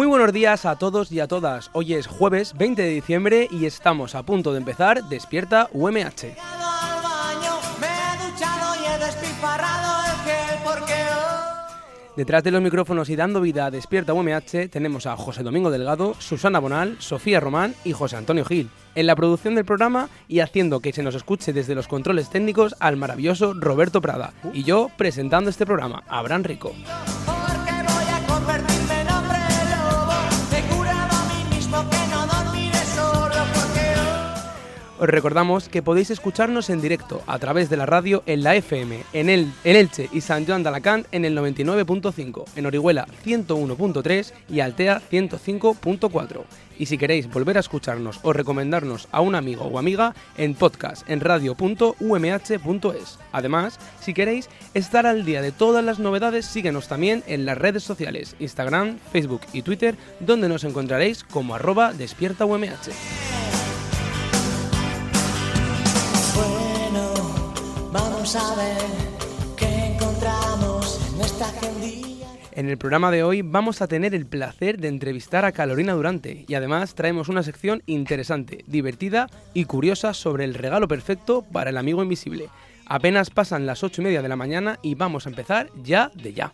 Muy buenos días a todos y a todas. Hoy es jueves 20 de diciembre y estamos a punto de empezar Despierta UMH. Detrás de los micrófonos y dando vida a Despierta UMH tenemos a José Domingo Delgado, Susana Bonal, Sofía Román y José Antonio Gil. En la producción del programa y haciendo que se nos escuche desde los controles técnicos al maravilloso Roberto Prada. Y yo presentando este programa, Abraham Rico. Os recordamos que podéis escucharnos en directo a través de la radio en la FM, en, el, en Elche y San Joan de Alacant en el 99.5, en Orihuela 101.3 y Altea 105.4. Y si queréis volver a escucharnos o recomendarnos a un amigo o amiga, en podcast en radio.umh.es. Además, si queréis estar al día de todas las novedades, síguenos también en las redes sociales, Instagram, Facebook y Twitter, donde nos encontraréis como arroba despiertaumh. Vamos a ver qué encontramos en esta agendilla. En el programa de hoy vamos a tener el placer de entrevistar a Carolina Durante y además traemos una sección interesante, divertida y curiosa sobre el regalo perfecto para el amigo invisible. Apenas pasan las ocho y media de la mañana y vamos a empezar ya de ya.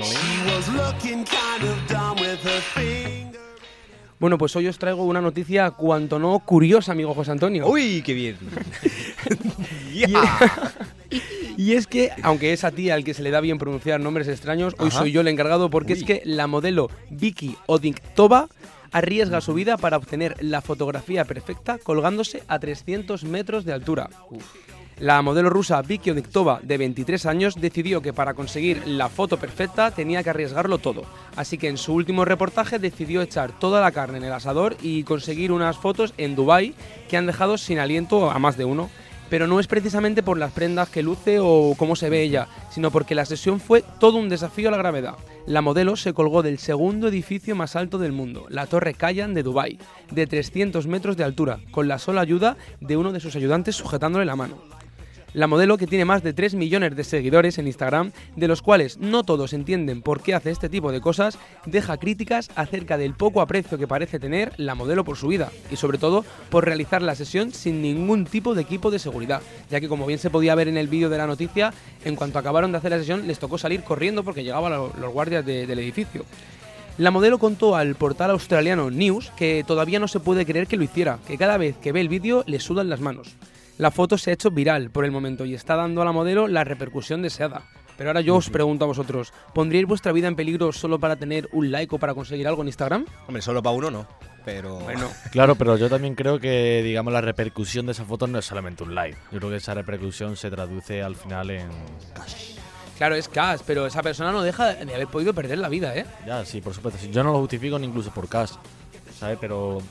She was looking kind of dumb with her. Bueno, pues hoy os traigo una noticia cuanto no curiosa, amigo José Antonio. ¡Uy, qué bien! Y es que, aunque es a ti al que se le da bien pronunciar nombres extraños, hoy soy yo el encargado porque es que la modelo Vicky Odinktoba arriesga su vida para obtener la fotografía perfecta colgándose a 300 metros de altura. La modelo rusa Vicky Odinktoba, de 23 años, decidió que para conseguir la foto perfecta tenía que arriesgarlo todo. Así que en su último reportaje decidió echar toda la carne en el asador y conseguir unas fotos en Dubai que han dejado sin aliento a más de uno. Pero no es precisamente por las prendas que luce o cómo se ve ella, sino porque la sesión fue todo un desafío a la gravedad. La modelo se colgó del segundo edificio más alto del mundo, la Torre Kayan de Dubai, de 300 metros de altura, con la sola ayuda de uno de sus ayudantes sujetándole la mano. La modelo, que tiene más de 3 millones de seguidores en Instagram, de los cuales no todos entienden por qué hace este tipo de cosas, deja críticas acerca del poco aprecio que parece tener la modelo por su vida y sobre todo por realizar la sesión sin ningún tipo de equipo de seguridad, ya que como bien se podía ver en el vídeo de la noticia, en cuanto acabaron de hacer la sesión les tocó salir corriendo porque llegaban lo- los guardias de- del edificio. La modelo contó al portal australiano News que todavía no se puede creer que lo hiciera, que cada vez que ve el vídeo le sudan las manos. La foto se ha hecho viral por el momento y está dando a la modelo la repercusión deseada. Pero ahora yo os pregunto a vosotros, ¿pondríais vuestra vida en peligro solo para tener un like o para conseguir algo en Instagram? Hombre, solo para uno no. Pero. Bueno, Claro, pero yo también creo que, digamos, la repercusión de esa foto no es solamente un like. Yo creo que esa repercusión se traduce al final en cash. claro, es cash, pero esa persona no deja de haber podido perder la vida, ¿eh? Ya, sí, por supuesto. Yo no lo justifico ni incluso por cash, ¿sabes? Pero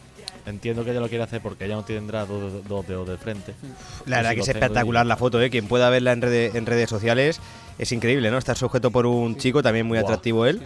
entiendo que ella lo quiere hacer porque ella no tendrá dos, dos dedos de frente. La verdad que es espectacular y- la foto, ¿eh? Quien pueda verla en, rede- en redes sociales es increíble, ¿no? Estar sujeto por un chico, también muy atractivo él.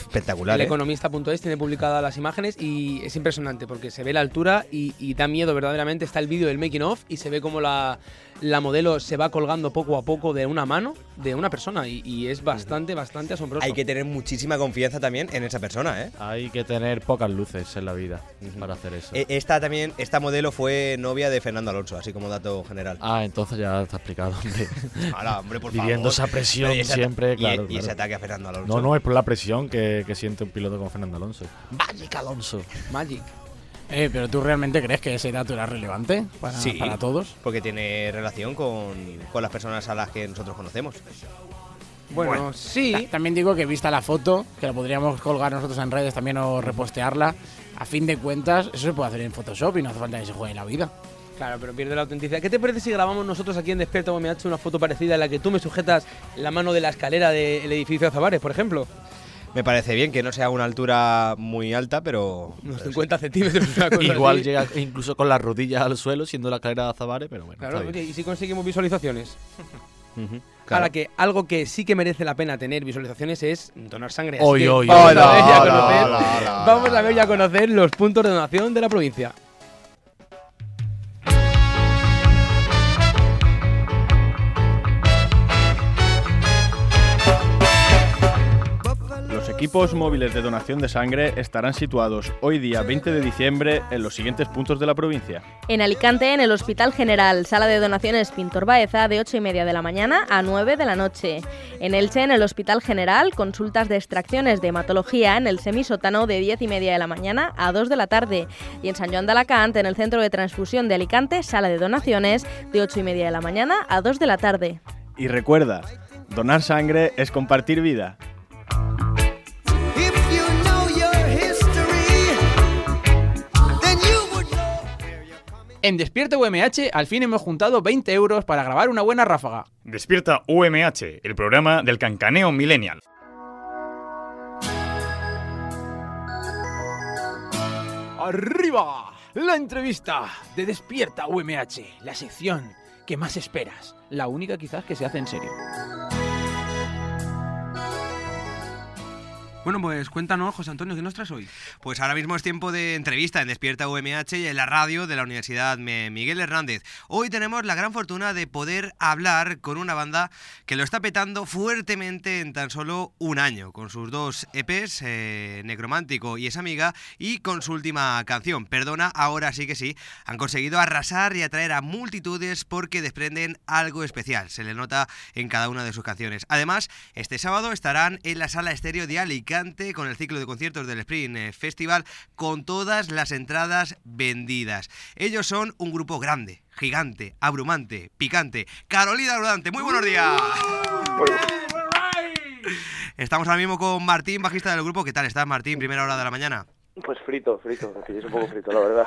Espectacular, El ¿eh? economista.es tiene publicadas las imágenes y es impresionante porque se ve la altura y, y da miedo verdaderamente. Está el vídeo del making of y se ve como la, la modelo se va colgando poco a poco de una mano de una persona y, y es bastante, bastante asombroso. Hay que tener muchísima confianza también en esa persona, ¿eh? Hay que tener pocas luces en la vida para hacer eso. E- Esta también, esta modelo fue novia de Fernando Alonso, así como dato general. Ah, entonces ya está explicado. hombre. Hala, hombre, por favor. Viviendo esa presión Y ese ata- siempre, y- claro. Y, claro. ese ataque a Fernando Alonso. No, no, es por la presión que, que siente un piloto como Fernando Alonso. Magic Alonso. Magic. Eh, pero tú realmente crees que ese dato era relevante para, Sí. para todos? Porque tiene relación con, con las personas a las que nosotros conocemos. Bueno, sí. Ta- También digo que vista la foto, que la podríamos colgar nosotros en redes también o repostearla, a fin de cuentas, eso se puede hacer en Photoshop y no hace falta que se juegue la vida. Claro, pero pierde la autenticidad. ¿Qué te parece si grabamos nosotros aquí en Despierta UMH una foto parecida en la que tú me sujetas la mano de la escalera del edificio Azabares, por ejemplo? Me parece bien que no sea una altura muy alta, pero. Unos pero 50 centímetros. una cosa Igual así. llega incluso con las rodillas al suelo, siendo la carrera de Azabare, pero bueno. Claro, está bien. oye, ¿y si conseguimos visualizaciones? sí. Ujú, Ahora claro. que algo que sí que merece la pena tener visualizaciones es donar sangre. Así Oy, que oy, vamos, oy. a ver y a Hola, conocer, hola, hola, vamos hola, a ver y a conocer los puntos de donación de la provincia. Equipos móviles de donación de sangre estarán situados hoy día 20 de diciembre en los siguientes puntos de la provincia. En Alicante, en el Hospital General, sala de donaciones Pintor Baeza, de 8 y media de la mañana a 9 de la noche. En Elche, en el Hospital General, consultas de extracciones de hematología en el semisótano de 10 y media de la mañana a 2 de la tarde. Y en San Joan de Alacant, en el Centro de Transfusión de Alicante, sala de donaciones de 8 y media de la mañana a 2 de la tarde. Y recuerda, donar sangre es compartir vida. En Despierta UMH al fin hemos juntado 20 euros para grabar una buena ráfaga. Despierta UMH, el programa del cancaneo millennial. ¡Arriba! La entrevista de Despierta UMH, la sección que más esperas. La única quizás que se hace en serio. Bueno, pues cuéntanos, José Antonio, ¿qué nos traes hoy? Pues ahora mismo es tiempo de entrevista en Despierta UMH y en la radio de la Universidad Miguel Hernández. Hoy tenemos la gran fortuna de poder hablar con una banda que lo está petando fuertemente en tan solo un año, con sus dos EPs, eh, Necromántico y Es Amiga, y con su última canción, Perdona, ahora sí que sí, han conseguido arrasar y atraer a multitudes porque desprenden algo especial, se le nota en cada una de sus canciones. Además, este sábado estarán en la sala estéreo de Alicante con el ciclo de conciertos del Spring eh, Festival con todas las entradas vendidas. Ellos son un grupo grande, gigante, abrumante, picante. Carolina Rodante, muy buenos días. Estamos ahora mismo con Martín, bajista del grupo. ¿Qué tal estás, Martín? Primera hora de la mañana. Pues frito, frito, pilláis un poco frito, la verdad.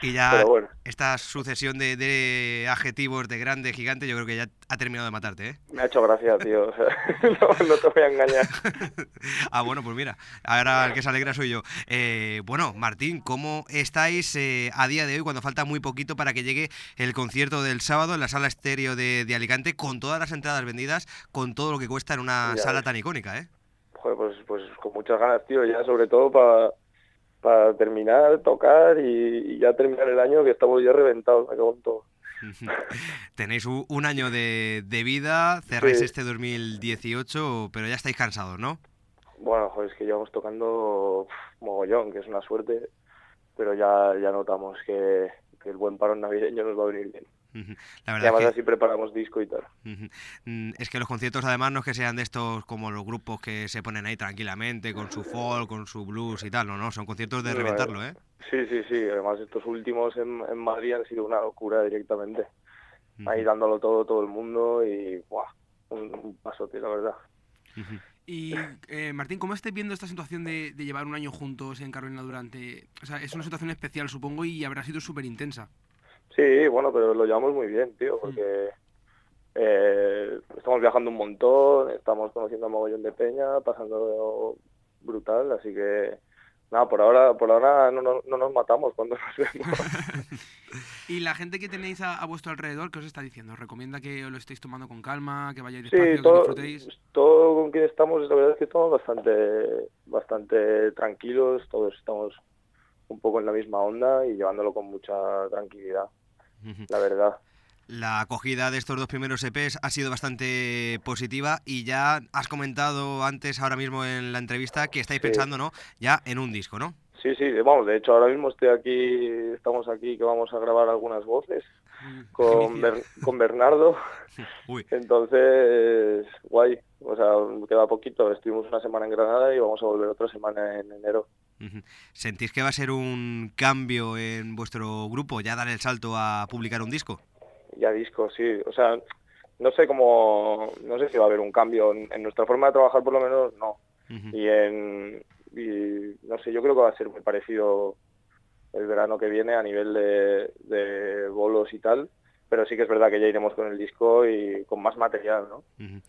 Y ya bueno, esta sucesión de, de adjetivos de grande, gigante, yo creo que ya ha terminado de matarte, ¿eh? me ha hecho gracia, tío. o sea, no, no te voy a engañar. Ah, bueno, pues mira, ahora el que se alegra soy yo. Eh, bueno, Martín, ¿cómo estáis eh, a día de hoy cuando falta muy poquito para que llegue el concierto del sábado en la sala estéreo de, de Alicante con todas las entradas vendidas, con todo lo que cuesta en una Ya sala ves. tan icónica, ¿eh? Joder, pues, pues con muchas ganas, tío, ya sobre todo para para terminar, tocar y, y ya terminar el año que estamos ya reventados, me cago en todo. Tenéis un año de, de vida, cerráis Sí. este 2018, pero ya estáis cansados, ¿no? Bueno, joder, es que llevamos tocando mogollón, que es una suerte, pero ya, ya notamos que, que el buen parón navideño nos va a venir bien. La Y verdad además es que... así preparamos disco y tal. Mm, Es que los conciertos además no es que sean de estos como los grupos que se ponen ahí tranquilamente con su folk, con su blues y tal, no, no, son conciertos de reventarlo, ¿eh? Sí, sí, sí. Además estos últimos en, en Madrid han sido una locura directamente. Ahí dándolo todo, todo el mundo y ¡buah! Un, un pasote, la verdad. Y eh, Martín, ¿cómo estáis viendo esta situación de, de llevar un año juntos en Carolina Durante? O sea, es una situación especial, supongo, y habrá sido súper intensa. Sí, bueno, pero lo llevamos muy bien, tío, porque eh, estamos viajando un montón, estamos conociendo a mogollón de peña, pasando brutal, así que nada, por ahora, por ahora no, no, no nos matamos cuando nos vemos. Y la gente que tenéis a, a vuestro alrededor, ¿qué os está diciendo? ¿Os recomienda que os lo estéis tomando con calma, que vayáis Sí, despacio, que todo, disfrutéis? todo con quien estamos, la verdad es que estamos bastante, bastante tranquilos, todos estamos un poco en la misma onda y llevándolo con mucha tranquilidad. La verdad. La acogida de estos dos primeros EPs ha sido bastante positiva y ya has comentado antes, ahora mismo en la entrevista, que estáis Sí. pensando, ¿no? Ya en un disco, ¿no? Sí, sí, vamos, de hecho ahora mismo estoy aquí, estamos aquí que vamos a grabar algunas voces con. Ber- con Bernardo, Uy, entonces, guay, o sea, queda poquito, estuvimos una semana en Granada y vamos a volver otra semana en enero. ¿Sentís que va a ser un cambio en vuestro grupo, ya dar el salto a publicar un disco? Ya disco, sí, o sea, no sé cómo, no sé si va a haber un cambio. En, nuestra forma de trabajar por lo menos, no, y en, y no sé, yo creo que va a ser muy parecido el verano que viene a nivel de, de bolos y tal, pero sí que es verdad que ya iremos con el disco y con más material, ¿no?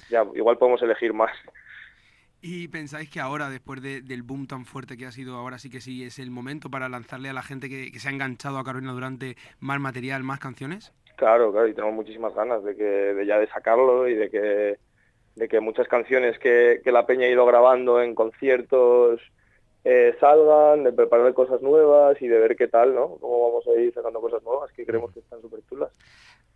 Ya, igual podemos elegir más. ¿Y pensáis que ahora, después de- del boom tan fuerte que ha sido, ahora sí que sí es el momento para lanzarle a la gente que, se ha enganchado a Carolina Durante más material, más canciones? Claro, claro, y tenemos muchísimas ganas de que ya de sacarlo y de que de que muchas canciones que, que la peña ha ido grabando en conciertos eh, salgan, de preparar cosas nuevas y de ver qué tal, ¿no? Cómo vamos a ir sacando cosas nuevas que creemos que están súper chulas.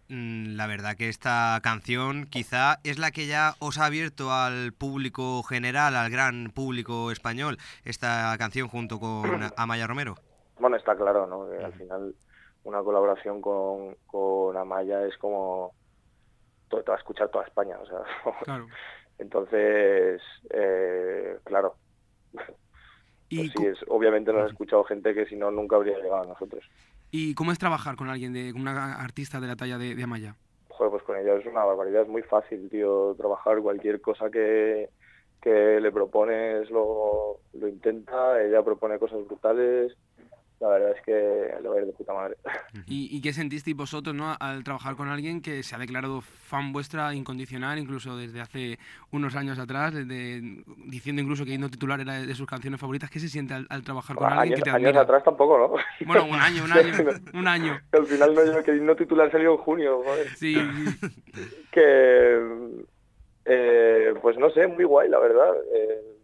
Mm, La verdad que esta canción quizá es la que ya os ha abierto al público general, al gran público español, esta canción junto con Amaya Romero. Bueno, está claro, ¿no? Que al final una colaboración con, con Amaya es como to- te va a escuchar toda España, o sea, Claro. entonces, eh, claro, ¿Y, pues sí, es, obviamente nos ha escuchado gente que si no nunca habría llegado a nosotros. ¿Y cómo es trabajar con alguien, de con una artista de la talla de, Amaya? Joder, pues con ella es una barbaridad, es muy fácil, tío, trabajar cualquier cosa que, que le propones lo, lo intenta, ella propone cosas brutales, la verdad es que le va a ir de puta madre. ¿Y, y qué sentisteis vosotros ¿no? al trabajar con alguien que se ha declarado fan vuestra incondicional, incluso desde hace unos años atrás, desde- diciendo incluso que Himno Titular era de sus canciones favoritas? ¿Qué se siente al, al trabajar con alguien años, que te años atrás tampoco, ¿no? Bueno, un año, un año, un año. Que al final no, yo- que himno titular salió en junio, joder. Sí, Que, eh, pues no sé, muy guay, la verdad. Eh,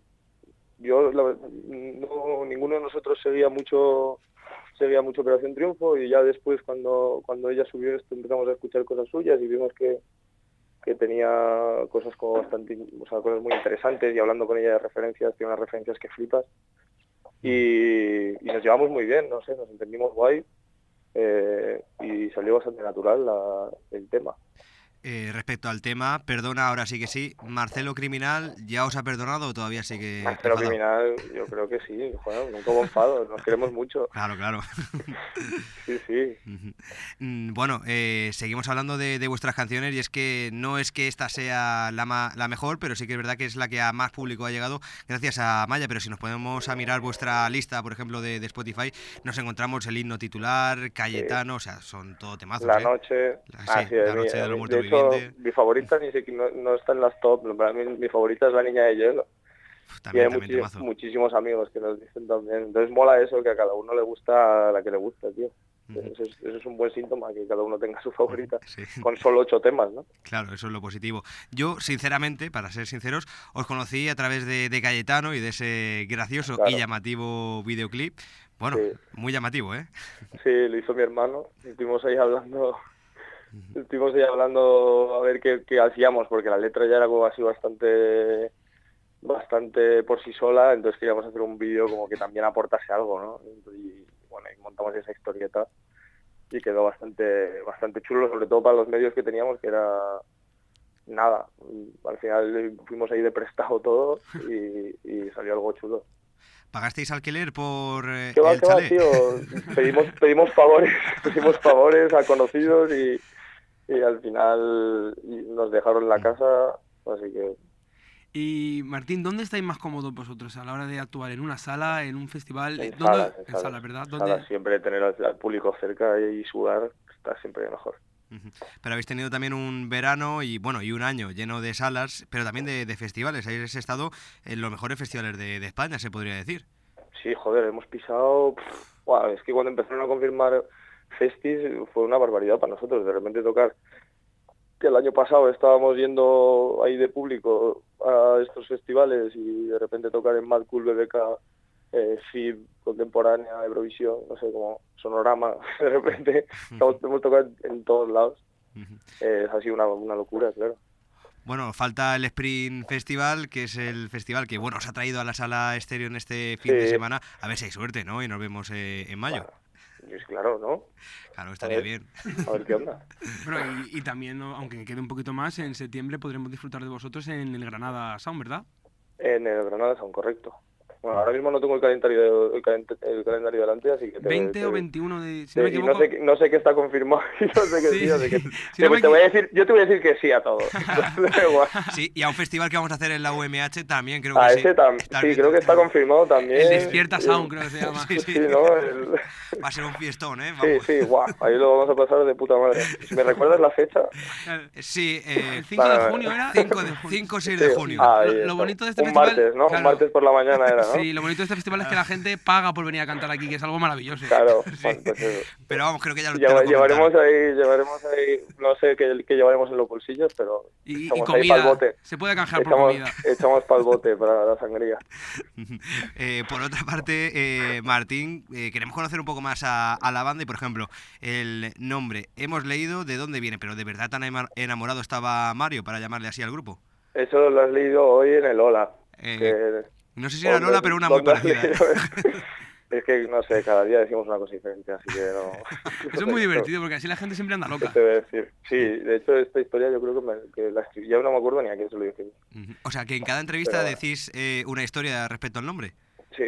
yo, no, ninguno de nosotros seguía mucho seguía mucho Operación Triunfo y ya después cuando, cuando ella subió esto empezamos a escuchar cosas suyas y vimos que, que tenía cosas como bastante, cosas muy interesantes y hablando con ella de referencias, tiene unas referencias que flipas y, y nos llevamos muy bien, no sé, nos entendimos guay eh, y salió bastante natural la- el tema. Eh, respecto al tema, perdona, ahora sí que sí. Marcelo Criminal, ¿ya os ha perdonado o todavía sigue enfadado? criminal, yo creo que sí, bueno, nunca hubo enfado, nos queremos mucho. Claro, claro. Sí, sí. Mm, Bueno, eh, seguimos hablando de, de vuestras canciones y es que no es que esta sea la, ma- la mejor, pero sí que es verdad que es la que a más público ha llegado gracias a Maya. Pero si nos ponemos a mirar vuestra lista, por ejemplo, de, de Spotify, nos encontramos el himno titular, Cayetano, o sea, son todo temazos. La ¿eh? noche, sí, ah, sí, La mí- noche de los mí- de mi favorita ni sé, no, no está en las top, para mí mi favorita es la niña de hielo. también- y hay muchísimos amigos que nos dicen también. Entonces mola eso, que a cada uno le gusta la que le gusta, tío. eso, es, eso es un buen síntoma, que cada uno tenga su favorita, con solo ocho temas, ¿no? Claro, eso es lo positivo. Yo, sinceramente, para ser sinceros, os conocí a través de, de Cayetano y de ese gracioso Claro. y llamativo videoclip. Bueno, muy llamativo, ¿eh? Sí, lo hizo mi hermano. Estuvimos ahí hablando, estuvimos ahí hablando a ver qué, qué hacíamos, porque la letra ya era como así bastante bastante por sí sola, entonces queríamos hacer un vídeo como que también aportase algo, ¿no? Y bueno, y montamos esa historieta y quedó bastante bastante chulo, sobre todo para los medios que teníamos, que era nada. Al final fuimos ahí de prestado todo y, y salió algo chulo. ¿Pagasteis alquiler por eh, ¿Qué va, el qué va, tío? Pedimos, pedimos favores, pedimos favores a conocidos y, y al final nos dejaron la casa, así que Y Martín, ¿dónde estáis más cómodos vosotros a la hora de actuar? ¿En una sala, en un festival? en ¿Dónde- salas, en en sala, salas, ¿verdad? ¿Dónde- salas, siempre tener al, al público cerca y sudar está siempre mejor. Pero habéis tenido también un verano y bueno y un año lleno de salas, pero también de, de festivales. Habéis estado en los mejores festivales de, de España, se podría decir. Sí, joder, hemos pisado... pff, guau, es que cuando empezaron a confirmar festis fue una barbaridad para nosotros. De repente tocar que el año pasado estábamos yendo ahí de público a estos festivales y de repente tocar en Mad Cool BBK, eh, FIB, Contemporánea, Eurovisión, no sé, como Sonorama, de repente hemos, hemos tocado en todos lados. Eh, ha sido una, una locura, claro. Bueno, falta el Sprint Festival, que es el festival que bueno os ha traído a la sala estéreo en este fin de semana. A ver si hay suerte, ¿no? Y nos vemos eh, en mayo. Pues claro, ¿no? Claro, estaría A ver, bien. A ver qué onda. Bueno, y, y también, aunque quede un poquito más, en septiembre podremos disfrutar de vosotros en el Granada Sound, ¿verdad? En el Granada Sound, correcto. Bueno, ahora mismo no tengo el calendario, el, calent- el calendario delante, así que... te- 20 te- o 21 de... Si te- no me sé, qué- no sé qué está confirmado y no sé qué Sí, sí, así que- sí. Si te, no me te voy a decir, yo te voy a decir que sí a todo. Sí, y a un festival que vamos a hacer en la UMH también creo que A sí. ese tam- sí, creo que está confirmado también. El Despierta Sound, creo que se llama. Sí, sí, Va a ser un fiestón, ¿eh? Sí, Vamos. sí, guau, ahí lo vamos a pasar de puta madre. Si me recuerdas la fecha, Sí, eh, El 5 de junio era. 5 de 5 o 6 de junio. Lo- bonito de este un festival, martes, ¿no? claro. Un martes por la mañana era, ¿no? Sí, lo bonito de este festival es que la gente paga por venir a cantar aquí, que es algo maravilloso. Claro, pues eso. Pero vamos, creo que ya lo, te Lleva- lo llevaremos ahí, llevaremos ahí, no sé qué, qué llevaremos en los bolsillos, pero Y, y echamos ahí comida. bote. Se puede canjear por Echamos, comida. echamos para el bote para la sangría. Eh, por otra parte, eh, Martín, eh, queremos conocer un poco más a, a la banda y, por ejemplo, el nombre. Hemos leído de dónde viene, pero ¿de verdad tan enamorado estaba Mario para llamarle así al grupo? Eso lo has leído hoy en el Hola. Eh, que- no sé si era ¿dónde- Lola, pero una muy parecida. leído? es que, no sé, cada día decimos una cosa diferente, así que no... Eso es muy divertido porque así la gente siempre anda ¿Qué loca. Sí, de hecho esta historia yo creo que, me, que la escribí, ya no me acuerdo ni a quién se lo dije. O sea, que en cada entrevista Pero- decís eh, una historia respecto al nombre. Sí,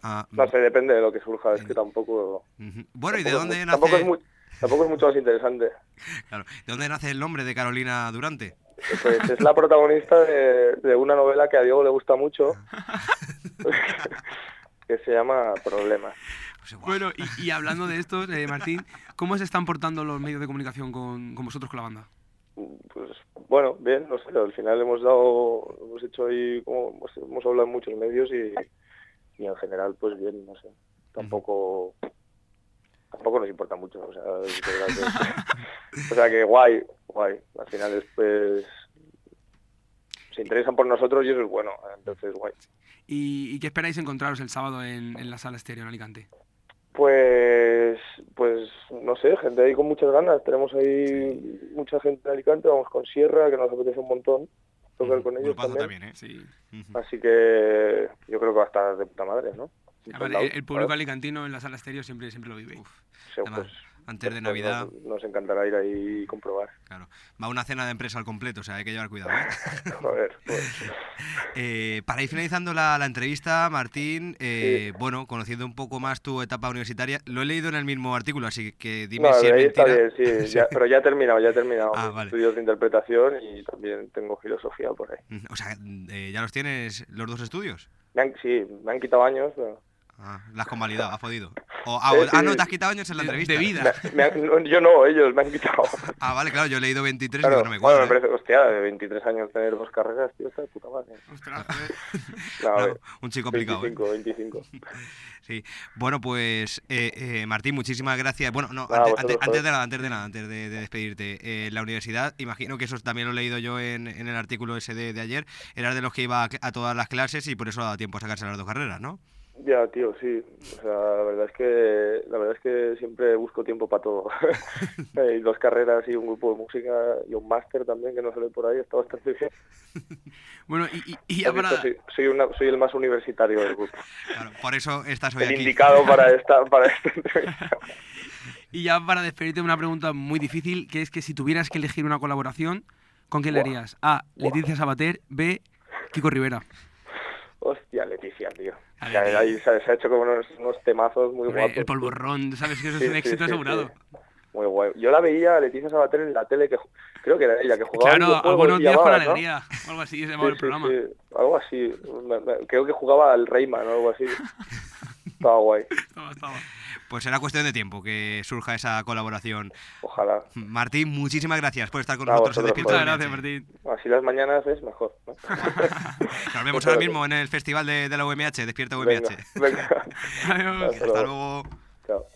Ah, no sé, depende de lo que surja, es que tampoco... Bueno, ¿y de es dónde nace, Tampoco es, mu- tampoco es mucho más interesante. claro, ¿de dónde nace el nombre de Carolina Durante? Pues es la protagonista de, de una novela que a Diego le gusta mucho, que se llama Problemas. Pues. Bueno, y, y hablando de esto, eh, Martín, ¿cómo se están portando los medios de comunicación con, con vosotros, con la banda? Pues bueno, bien, no sé, al final hemos dado, hemos hecho ahí, como hemos, hemos hablado en muchos medios y, y en general, pues bien, no sé, tampoco, tampoco nos importa mucho, o sea, que, o sea que guay, guay, al final después se interesan por nosotros y eso es bueno, entonces guay. ¿Y, y qué esperáis encontraros el sábado en, en la sala estéreo en Alicante? Pues, pues no sé, gente ahí con muchas ganas. Tenemos ahí mucha gente en Alicante, vamos con Sierra, que nos apetece un montón tocar con ellos también. también, ¿eh? Sí. Así que yo creo que va a estar de puta madre, ¿no? A el, el público alicantino en la sala estéreo siempre, siempre lo vive. Sí, Además, pues, antes de Navidad, Nos, nos encantará ir ahí y comprobar. claro, va una cena de empresa al completo, o sea, hay que llevar cuidado, ¿eh? Joder, pues, Eh, para ir finalizando la, la entrevista, Martín, eh, bueno, conociendo un poco más tu etapa universitaria, lo he leído en el mismo artículo, así que dime no, si es está mentira. bien, sí, ya- pero ya he terminado, ya he terminado Ah, vale. estudios de interpretación y también tengo filosofía por ahí. O sea, eh, ¿ya los tienes los dos estudios? Me han, sí, me han quitado años, pero... Ah, las has convalidado, has podido. O, ah, Eh, ah, no, te has quitado años en la entrevista. de vida. me- me han- no, yo no, ellos me han quitado. Ah, vale, claro, yo he leído 23 y Claro, no me bueno, cuadra. me ¿eh? parece, hostia, de 23 años tener dos carreras, tío, está de puta madre. Ostras. No, ver, un chico complicado, ¿eh? 25, 25. Sí. Bueno, pues, eh, eh, Martín, muchísimas gracias. Bueno, no, Nada, antes, antes- de nada, antes de nada, antes de, de despedirte. Eh, la universidad, imagino que eso también lo he leído yo en, en el artículo ese de, de ayer, eras de los que iba a, a todas las clases y por eso da tiempo a sacarse las dos carreras, ¿no? Ya, tío, sí. O sea, la verdad es que la verdad es que siempre busco tiempo para todo. Hay dos carreras y un grupo de música y un máster también que no sale por ahí, está bastante bien. Bueno, y, y- y ya para... soy, soy, una- soy el más universitario del grupo. Claro, por eso estás hoy El aquí. indicado para esta, para esta entrevista. Y ya para despedirte una pregunta muy difícil, que es que si tuvieras que elegir una colaboración, ¿con quién le harías? A. Leticia Sabater. B. Kiko Rivera. Hostia, Leticia, tío. A O sea, ver, ahí se, se ha hecho como unos, unos temazos muy Hombre, guapos. el polvorrón, sabes que eso Sí, es un éxito sí, asegurado. sí. Muy guay. Yo la veía a Leticia Sabater en la tele, que creo que era ella, que jugaba Claro, a videojuegos buenos y días con alegría. O algo así se llamaba Sí, el sí, programa. sí, algo así. Me- me- creo que jugaba al Rayman o algo así. Estaba guay. Estaba- estaba. Pues será cuestión de tiempo que surja esa colaboración. Ojalá. Martín, muchísimas gracias por estar con A nosotros en vosotros, Despierta Muchas gracias, Martín. Así las mañanas es mejor. ¿no? Nos vemos ahora mismo en el festival de, de la UMH, Despierta UMH. Venga, venga. Adiós. Hasta Hasta luego. luego. Chao.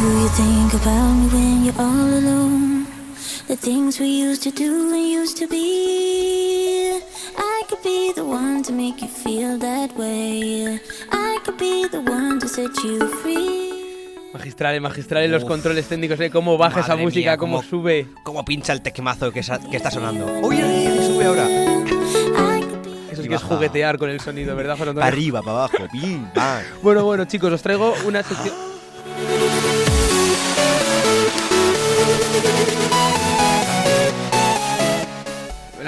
Do you think about me when you're all alone? The things we used to do and used to be. I could be the one to make you feel that way. I could be the one to set you free. Magistrales, magistrales los controles técnicos, ¿eh? Cómo baja esa Madre música, mía, cómo, cómo- sube. ¿Cómo pincha el tecmazo que, sa- que está sonando? ¡Uy, que sube ahora! Eso sí que es baja. juguetear con el sonido, ¿verdad, Antonio? Para arriba, para abajo, pim, pam. Bueno, bueno, chicos, os traigo una sección.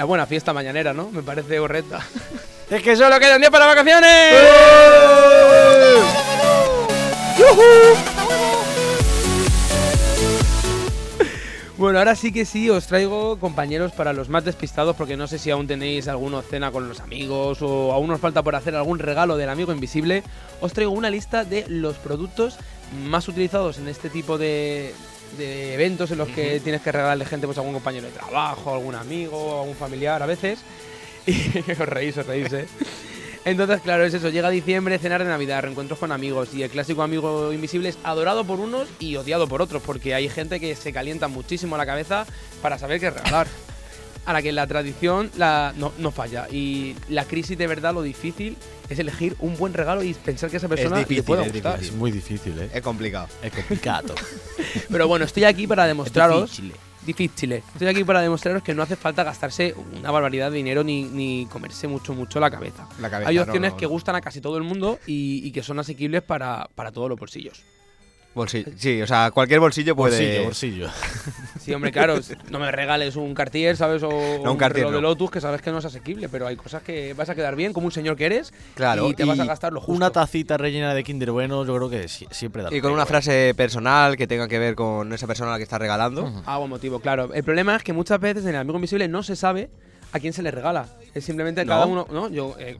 La buena fiesta mañanera, ¿no? Me parece correcta. ¡Es que solo quedan días para vacaciones! ¡Yujú! Bueno, ahora sí que sí os traigo compañeros para los más despistados porque no sé si aún tenéis alguna cena con los amigos o aún os falta por hacer algún regalo del amigo invisible. Os traigo una lista de los productos más utilizados en este tipo de, de eventos en los que tienes que regalarle gente pues a algún compañero de trabajo, algún amigo, algún familiar a veces. Y os reís, os reís, ¿eh? Entonces, claro, es eso, llega diciembre, cenar de Navidad, reencuentros con amigos y el clásico amigo invisible es adorado por unos y odiado por otros, porque hay gente que se calienta muchísimo la cabeza para saber qué regalar. A la que la tradición la, no, no falla y la crisis de verdad lo difícil es elegir un buen regalo y pensar que a esa persona le difícil, pueda es gustar. Es muy difícil, ¿eh? Es complicado. Es complicado. Pero bueno, estoy aquí para demostraros. difícil. Difícil. Estoy aquí para demostraros que no hace falta gastarse una barbaridad de dinero ni, ni comerse mucho, mucho la cabeza. La cabeza, Hay no, opciones no, que gustan a casi todo el mundo y, y que son asequibles para, para todos los bolsillos. Bolsillo. Sí, o sea, cualquier bolsillo puede. Bolsillo, bolsillo. Sí, hombre, claro, no me regales un Cartier, ¿sabes? O un Cartier, reloj de no. Lotus que sabes que no es asequible, pero hay cosas que vas a quedar bien como un señor que eres Claro, y te vas a gastar lo justo. Una tacita rellena de Kinder Bueno, yo creo que sí- siempre da. Y con una frase personal que tenga que ver con esa persona a la que está regalando. Ah, buen motivo, claro. El problema es que muchas veces en el amigo invisible no se sabe a quién se le regala. Es simplemente ¿No? cada uno, ¿no? Yo eh,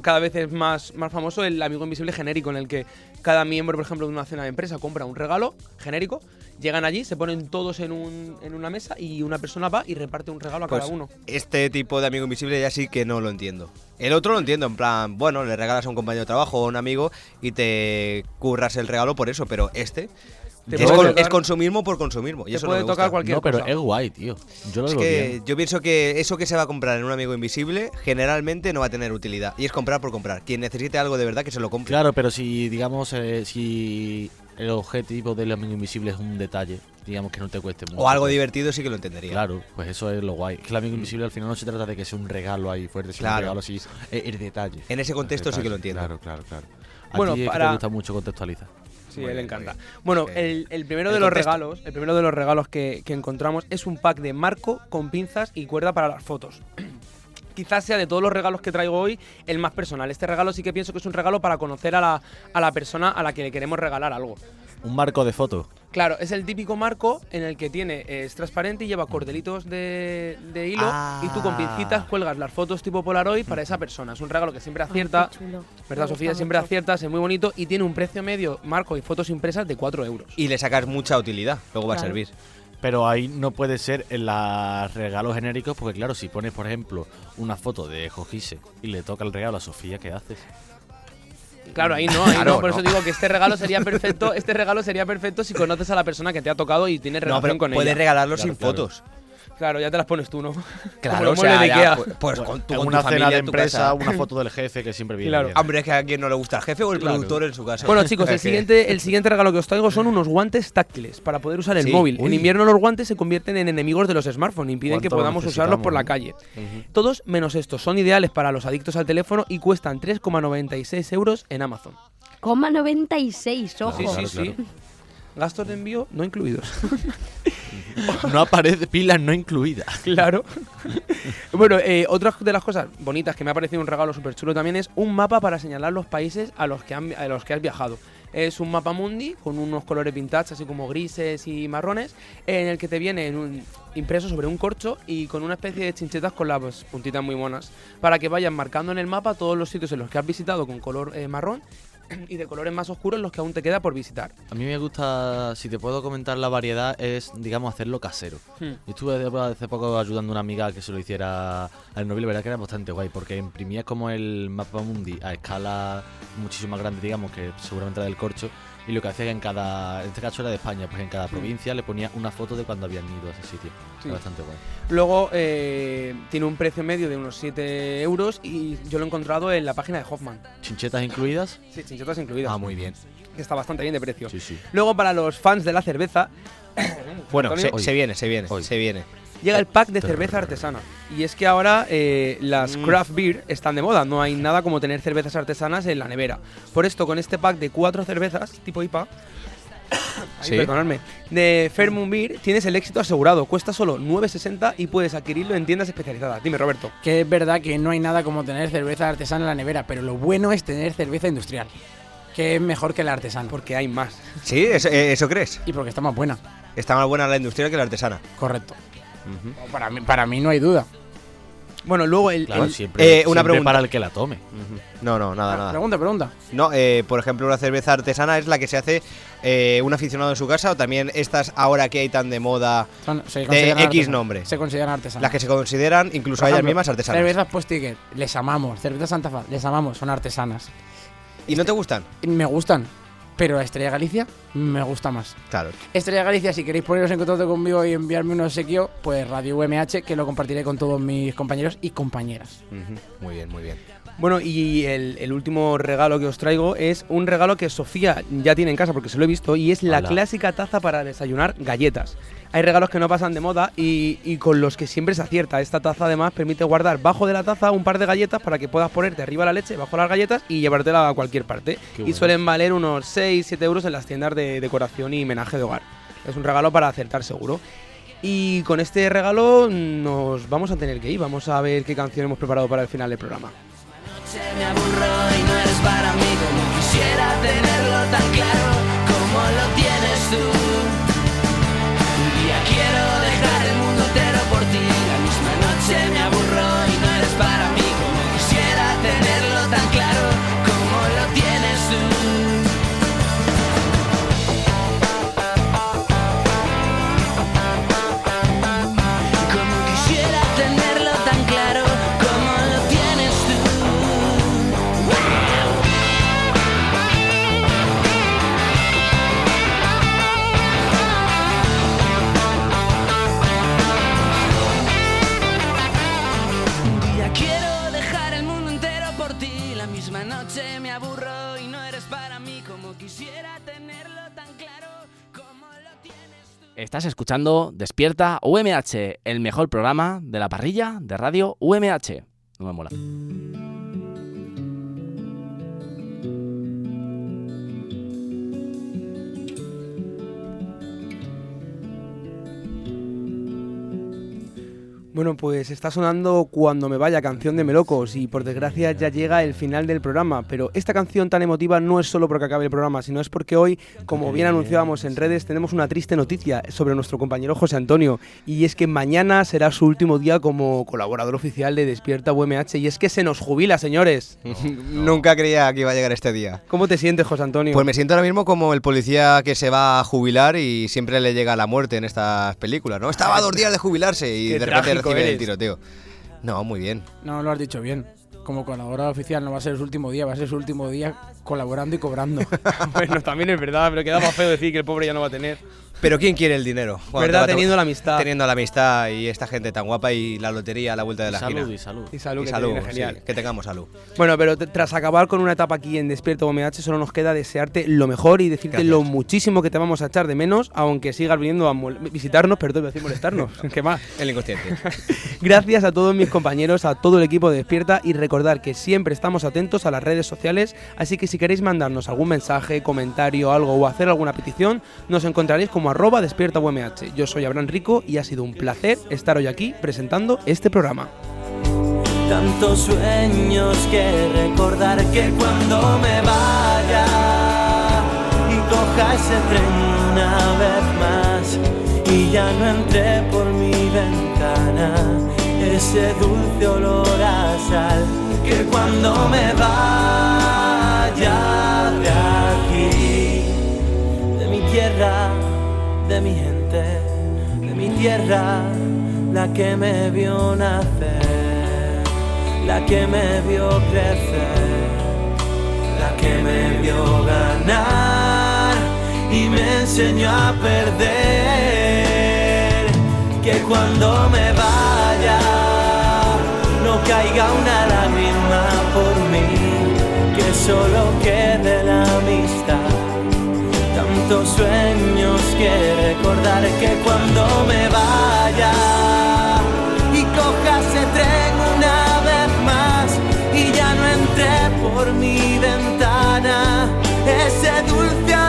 cada vez es más, más famoso el amigo invisible genérico en el que cada miembro, por ejemplo, de una cena de empresa compra un regalo genérico, llegan allí, se ponen todos en, un- en una mesa y una persona va y reparte un regalo a Pues cada uno. este tipo de amigo invisible ya sí que no lo entiendo. El otro lo entiendo, en plan, bueno, le regalas a un compañero de trabajo o a un amigo y te curras el regalo por eso, pero este Te es, con- consumismo por consumismo. Y te eso puede no me tocar gusta. cualquier No, pero cosa. es guay, tío. Yo lo Es que bien. yo pienso que eso que se va a comprar en un amigo invisible generalmente no va a tener utilidad. Y es comprar por comprar. Quien necesite algo de verdad que se lo compre. Claro, pero si, digamos, eh, si el objetivo del amigo invisible es un detalle, digamos que no te cueste mucho. O algo pues, divertido sí que lo entendería. Claro, pues eso es lo guay. Que el amigo invisible al final no se trata de que sea un regalo ahí fuerte, sino Claro. un regalo así. Es el detalle. En ese contexto sí que lo entiendo. Claro, claro, claro. A Bueno, ti es que para- te gusta mucho contextualizar. Sí, Muy él le bien, encanta. Bueno, Eh, el, el primero el de los contexto. regalos, el primero de los regalos que, que encontramos es un pack de marco con pinzas y cuerda para las fotos. Quizás sea de todos los regalos que traigo hoy el más personal. Este regalo sí que pienso que es un regalo para conocer a la, a la persona a la que le queremos regalar algo. Un marco de fotos. Claro, es el típico marco en el que tiene es transparente y lleva cordelitos de, de hilo y tú con pincitas cuelgas las fotos tipo Polaroid para esa persona. Es un regalo que siempre acierta. ¿verdad Sofía? Siempre mucho. aciertas, es muy bonito y tiene un precio medio, marco y fotos impresas de 4 euros. Y le sacas mucha utilidad. Luego va a servir. Pero ahí no puede ser en los regalos genéricos, porque claro, si pones, por ejemplo, una foto de Jojise y le toca el regalo a Sofía, ¿qué haces? Claro, ahí no, ahí Claro, no, por no. eso digo que este regalo sería perfecto, este regalo sería perfecto si conoces a la persona que te ha tocado y tienes No, relación pero con puedes ella. regalarlo Claro, sin claro. fotos. Claro, ya te las pones tú, ¿no? Claro, o sea, ya, pues, pues con, tú con una tu cena familia de empresa, casa. una foto del jefe que siempre viene Claro. bien. Hombre, es que a quien no le gusta el jefe o el Claro. productor en su casa. Bueno, chicos, el siguiente, el siguiente regalo que os traigo son unos guantes táctiles para poder usar el Sí. móvil. En invierno los guantes se convierten en enemigos de los smartphones, impiden que ¿Cuánto lo podamos usarlos por la calle. Todos menos estos, son ideales para los adictos al teléfono y cuestan 3,96 euros en Amazon. Coma 96, ojo. Sí, sí, Claro, sí. Gastos de envío no incluidos. No aparece pilas no incluidas. Claro. bueno, eh, otra de las cosas bonitas que me ha parecido un regalo súper chulo también es un mapa para señalar los países a los que, han- a los que has viajado. Es un mapa mundi con unos colores vintage, así como grises y marrones, en el que te viene en un- impreso sobre un corcho y con una especie de chinchetas con las puntitas muy monas, para que vayas marcando en el mapa todos los sitios en los que has visitado con color eh, marrón y de colores más oscuros los que aún te queda por visitar. A mí me gusta, si te puedo comentar la variedad, es, digamos, hacerlo casero. Hmm. Yo estuve hace poco ayudando a una amiga que se lo hiciera al novio, la verdad que era bastante guay, porque imprimías como el mapa mundi a escala muchísimo más grande, digamos, que seguramente la del corcho, y lo que hacía que en cada, en este caso era de España, pues en cada provincia le ponía una foto de cuando habían ido a ese sitio. Sí. Era bastante guay. Luego eh, tiene un precio medio de unos 7 euros y yo lo he encontrado en la página de Hoffman. ¿Chinchetas incluidas? Sí, chinchetas incluidas. Ah, muy bien. Que está bastante bien de precio. Sí, sí. Luego para los fans de la cerveza, Bueno, se, se viene, se viene, Hoy. se viene. Llega el pack de cerveza artesana. Y es que ahora eh, las Mm. craft beer están de moda. No hay nada como tener cervezas artesanas en la nevera. Por esto, con este pack de cuatro cervezas, tipo IPA, ay, Sí. perdonadme, de Fairmoon Beer, tienes el éxito asegurado. Cuesta solo 9,60 y puedes adquirirlo en tiendas especializadas. Dime, Roberto. Que es verdad que no hay nada como tener cerveza artesana en la nevera, pero lo bueno es tener cerveza industrial. que es mejor que la artesana. Porque hay más. ¿Sí? ¿Eso, eh, eso crees? Y porque está más buena. Está más buena la industrial que la artesana. Correcto. Para, mí, para mí no hay duda. Bueno, luego el. Claro, el- siempre, Eh, una siempre pregunta. para el que la tome. No, no, nada, nada. Pregunta, pregunta. No, eh, por ejemplo, una cerveza artesana es la que se hace eh, un aficionado en su casa o también estas ahora que hay tan de moda Son- se de consideran X artesanas. nombre. Se consideran artesanas. Las que se consideran incluso Por ellas ejemplo, mismas artesanas. Cervezas Postiger, les amamos. Cervezas Santa Fe, les amamos, son artesanas. ¿Y no te gustan? Me gustan, pero la Estrella Galicia me gusta más. Claro. Estrella Galicia, si queréis poneros en contacto conmigo y enviarme un obsequio, pues Radio UMH, que lo compartiré con todos mis compañeros y compañeras. Muy bien, muy bien. Bueno, y el, el último regalo que os traigo es un regalo que Sofía ya tiene en casa porque se lo he visto y es la clásica taza para desayunar galletas. Hay regalos que no pasan de moda y, y con los que siempre se acierta. Esta taza además permite guardar bajo de la taza un par de galletas para que puedas ponerte arriba la leche, bajo las galletas y llevártela a cualquier parte. Qué Y bueno. suelen valer unos 6-7 euros en las tiendas de decoración y menaje de hogar. Es un regalo para acertar seguro. Y con este regalo nos vamos a tener que ir. Vamos a ver qué canción hemos preparado para el final del programa. Me aburro y no eres para mí como quisiera tenerlo tan claro como lo tienes tú. Un día quiero dejar el mundo entero por ti. La misma noche me aburro Estás escuchando Despierta UMH, el mejor programa de la parrilla de radio UMH. No me mola. Bueno, pues está sonando Cuando me vaya, canción de Melocos, y por desgracia ya llega el final del programa, pero esta canción tan emotiva no es solo porque acabe el programa, sino es porque hoy, como bien anunciábamos en redes, tenemos una triste noticia sobre nuestro compañero José Antonio, y es que mañana será su último día como colaborador oficial de Despierta UMH, y es que se nos jubila, señores. Nunca creía que iba a llegar este día. ¿Cómo te sientes, José Antonio? Pues me siento ahora mismo como el policía que se va a jubilar y siempre le llega la muerte en estas películas, ¿no? Estaba a dos días de jubilarse y Qué de repente el tiroteo. No, muy bien. No lo has dicho bien. Como colaborador oficial no va a ser su último día, va a ser su último día colaborando y cobrando. bueno, también es verdad, pero queda más feo decir que el pobre ya no va a tener. Pero ¿quién quiere el dinero? Cuando ¿Verdad? te Teniendo la amistad. Teniendo la amistad y esta gente tan guapa y la lotería a la vuelta de la salud, esquina. y salud. Y salud, Y que te salud, sí, genial. que tengamos salud. Bueno, pero tras acabar con una etapa aquí en Despierto OMH, solo nos queda desearte lo mejor y decirte Gracias. lo muchísimo que te vamos a echar de menos, aunque sigas viniendo a visitarnos, perdón, decir molestarnos. ¿Qué más? El inconsciente. Gracias a todos mis compañeros, a todo el equipo de Despierta y recordar que siempre estamos atentos a las redes sociales, así que si queréis mandarnos algún mensaje, comentario, algo o hacer alguna petición, nos encontraréis como arroba despierta UMH. Yo soy Abraham Rico y ha sido un placer estar hoy aquí presentando este programa. Tantos sueños que recordar que cuando me vaya y coja ese tren una vez más y ya no entré por mi ventana ese dulce olor a sal que cuando me vaya de aquí de mi tierra de mi gente de mi tierra la que me vio nacer la que me vio crecer, la que me vio ganar y me enseñó a perder. Que cuando me vaya no caiga una lágrima por mí, que solo quede la tantos sueños que recordar que cuando me vaya y coja ese tren una vez más y ya no entré por mi ventana, ese dulce